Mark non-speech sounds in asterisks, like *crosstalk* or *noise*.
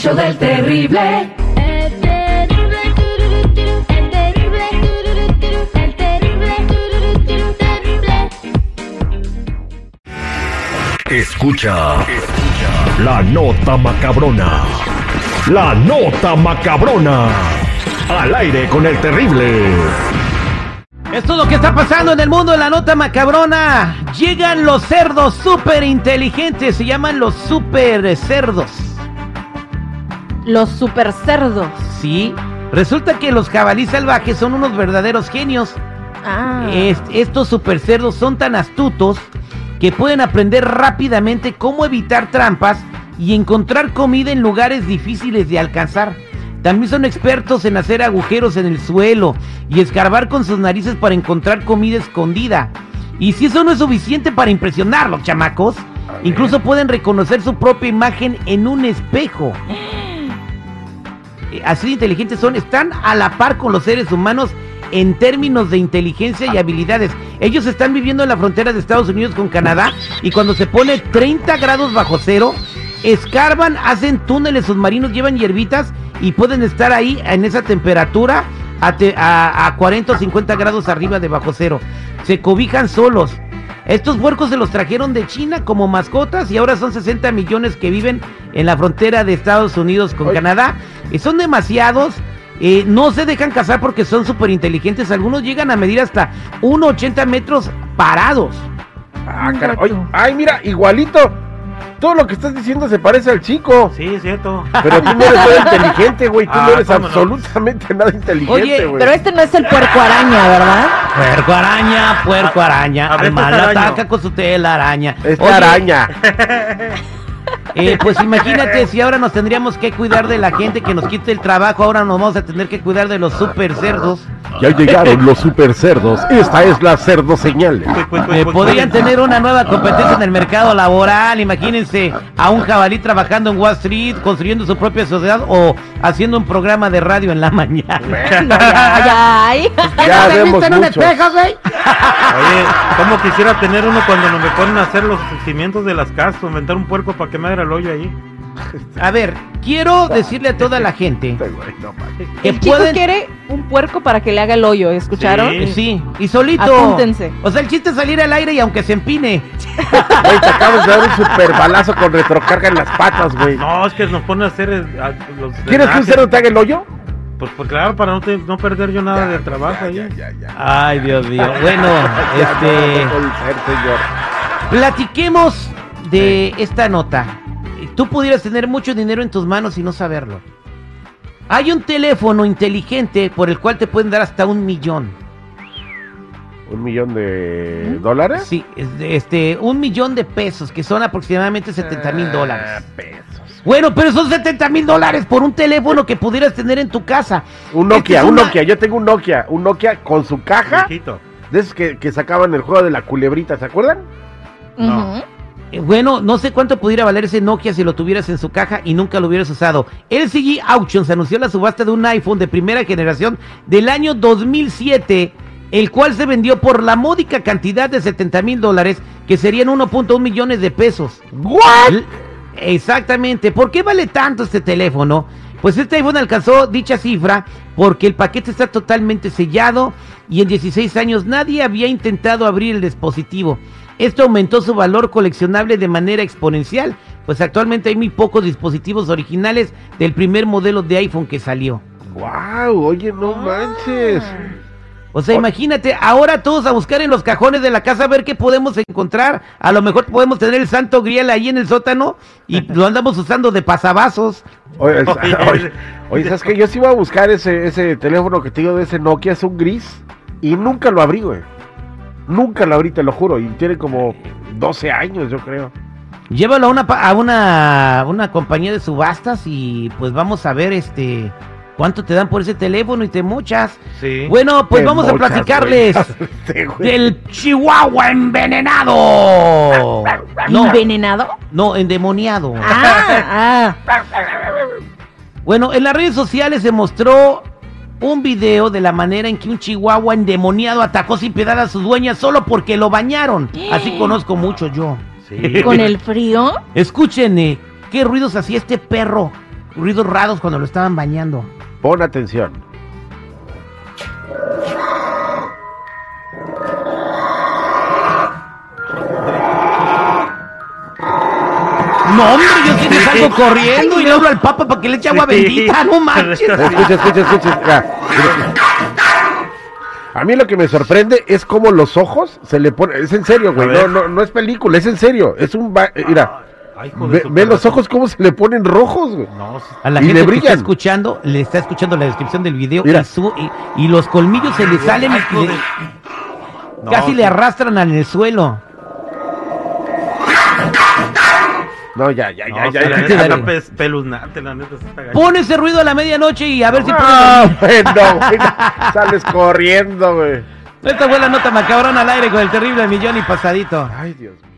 El show del terrible. El terrible, tururú, turú, el terrible, tururú, turú, el terrible, tururú, turú, terrible. Escucha, escucha la nota macabrona. La nota macabrona. Al aire con el terrible. Esto es lo que está pasando en el mundo de la nota macabrona. Llegan los cerdos súper inteligentes, se llaman los super cerdos. Los super cerdos. Sí, resulta que los jabalíes salvajes son unos verdaderos genios. Ah. Est- estos super cerdos son tan astutos que pueden aprender rápidamente cómo evitar trampas y encontrar comida en lugares difíciles de alcanzar. También son expertos en hacer agujeros en el suelo y escarbar con sus narices para encontrar comida escondida. Y si eso no es suficiente para impresionarlos, chamacos, incluso pueden reconocer su propia imagen en un espejo. *laughs* Eh, Así de inteligentes son, están a la par con los seres humanos en términos de inteligencia y habilidades. Ellos están viviendo en la frontera de Estados Unidos con Canadá y cuando se pone 30 grados bajo cero, escarban, hacen túneles submarinos, llevan hierbitas y pueden estar ahí en esa temperatura a, a 40 o 50 grados arriba de bajo cero. Se cobijan solos. Estos puercos se los trajeron de China como mascotas y ahora son 60 millones que viven en la frontera de Estados Unidos con. Canadá. Y son demasiados. eh, no se dejan cazar porque son súper inteligentes. Algunos llegan a medir hasta 1,80 metros parados. Ah, ay, mira, igualito. Todo lo que estás diciendo se parece al chico. Sí, es cierto. Pero tú no eres nada *laughs* inteligente, güey. Tú Ah, no eres ¿cómo no? absolutamente nada inteligente, Oye, güey. Pero este no es el puerco araña, ¿verdad? Puerco araña, puerco araña. a ver, Al mal ataca con su tela araña. Esta Oye, araña. *laughs* Eh, pues imagínate si ahora nos tendríamos que cuidar de la gente que nos quite el trabajo, ahora nos vamos a tener que cuidar de los super cerdos. Ya llegaron los super cerdos. Esta es la cerdo señal. Cuic, cuic, cuic, Eh, podrían tener una nueva competencia en el mercado laboral. Imagínense a un jabalí trabajando en Wall Street, construyendo su propia sociedad o haciendo un programa de radio en la mañana. Ay, ay. Ya vemos muchos. Oye, ¿cómo quisiera tener uno cuando nos me ponen a hacer los cimientos de las casas, inventar un puerco para que me el hoyo ahí? A ver, quiero decirle a toda la gente Este que El chico pueden... quiere un puerco para que le haga el hoyo, ¿escucharon? Sí. Eh, Sí, y solito. Apúntense. O sea, el chiste es salir al aire y aunque se empine. Güey, te acabas de dar un super balazo con retrocarga en las patas, güey. No, es que nos ponen a hacer eh, a- los ¿Quieres que un cerdo te haga el hoyo? Pues, pues claro, para no, te- no perder yo nada de trabajo ahí. Ya, ya, ya. Ay, Dios mío. Bueno, Ya, este... no, señor. Platiquemos de esta nota. Tú pudieras tener mucho dinero en tus manos y no saberlo. Hay un teléfono inteligente por el cual te pueden dar hasta un millón. ¿Un millón de dólares? Sí, este, un millón de pesos, que son aproximadamente 70 mil dólares. Ah, pesos. Bueno, pero son 70 mil dólares por un teléfono que pudieras tener en tu casa. Un Este Nokia, es un una- Nokia. Yo tengo un Nokia. Un Nokia con su caja. Viejito. De esos que, que sacaban el juego de la culebrita, ¿se acuerdan? No. Ujú. Eh, Bueno, no sé cuánto pudiera valer ese Nokia si lo tuvieras en su caja y nunca lo hubieras usado. LCG Auctions anunció la subasta de un iPhone de primera generación del año 2007, el cual se vendió por la módica cantidad de 70 mil dólares, que serían 1.1 millones de pesos. L- Exactamente. ¿Por qué vale tanto este teléfono? Pues este iPhone alcanzó dicha cifra porque el paquete está totalmente sellado y en 16 años nadie había intentado abrir el dispositivo. Esto aumentó su valor coleccionable de manera exponencial, pues actualmente hay muy pocos dispositivos originales del primer modelo de iPhone que salió. ¡Wow! Oye, no manches. O sea, imagínate, ahora todos a buscar en los cajones de la casa a ver qué podemos encontrar. A lo mejor podemos tener el santo grial ahí en el sótano y *laughs* lo andamos usando de pasavasos. Oye, *laughs* Oye, oye, oye, ¿sabes qué? Yo sí iba a buscar ese, ese teléfono que te digo de ese Nokia, es un gris. Y nunca lo abrí, güey. Nunca lo abrí, te lo juro. Y tiene como 12 años, yo creo. Llévalo a una, pa- a una, una compañía de subastas y pues vamos a ver este cuánto te dan por ese teléfono y te mochas. Sí. Bueno, pues Te vamos a platicarles. *laughs* Este, güey. del Chihuahua envenenado. *laughs* No, ¿Envenenado? no, endemoniado. Ah, ah. *laughs* Bueno, en las redes sociales se mostró un video de la manera en que un chihuahua endemoniado atacó sin piedad a sus dueñas solo porque lo bañaron. Así *gasps* conozco mucho yo. Sí. *laughs* ¿Con el frío? Escuchen, eh, qué ruidos hacía este perro ruidos raros cuando lo estaban bañando. Pon atención. No, hombre, yo sí me salgo corriendo y le hablo al papa para que le eche agua bendita, no *laughs* manches. Escucha, escucha, escucha. mira. A mí lo que me sorprende es cómo los ojos se le ponen. Es en serio, güey. No, no, no es película, es en serio. Es un. ba- eh, Mira, Ay, hijo de ve, su ve los corazón. ojos cómo se le ponen rojos, güey. No, sí. A la Y gente le que está brillan. escuchando, le está escuchando la descripción del video Mira. y, su- y, y los colmillos se le salen y le- No, casi sí. le arrastran el suelo. No, ya, ya, No, ya, ya. ya, la neta está. Pon ese ruido a la medianoche y a ver si Ah, puedes. *laughs* bueno, güey, sales corriendo, güey. Esta fue la nota macabrona al aire con el terrible millón y pasadito. Ay, Dios mío.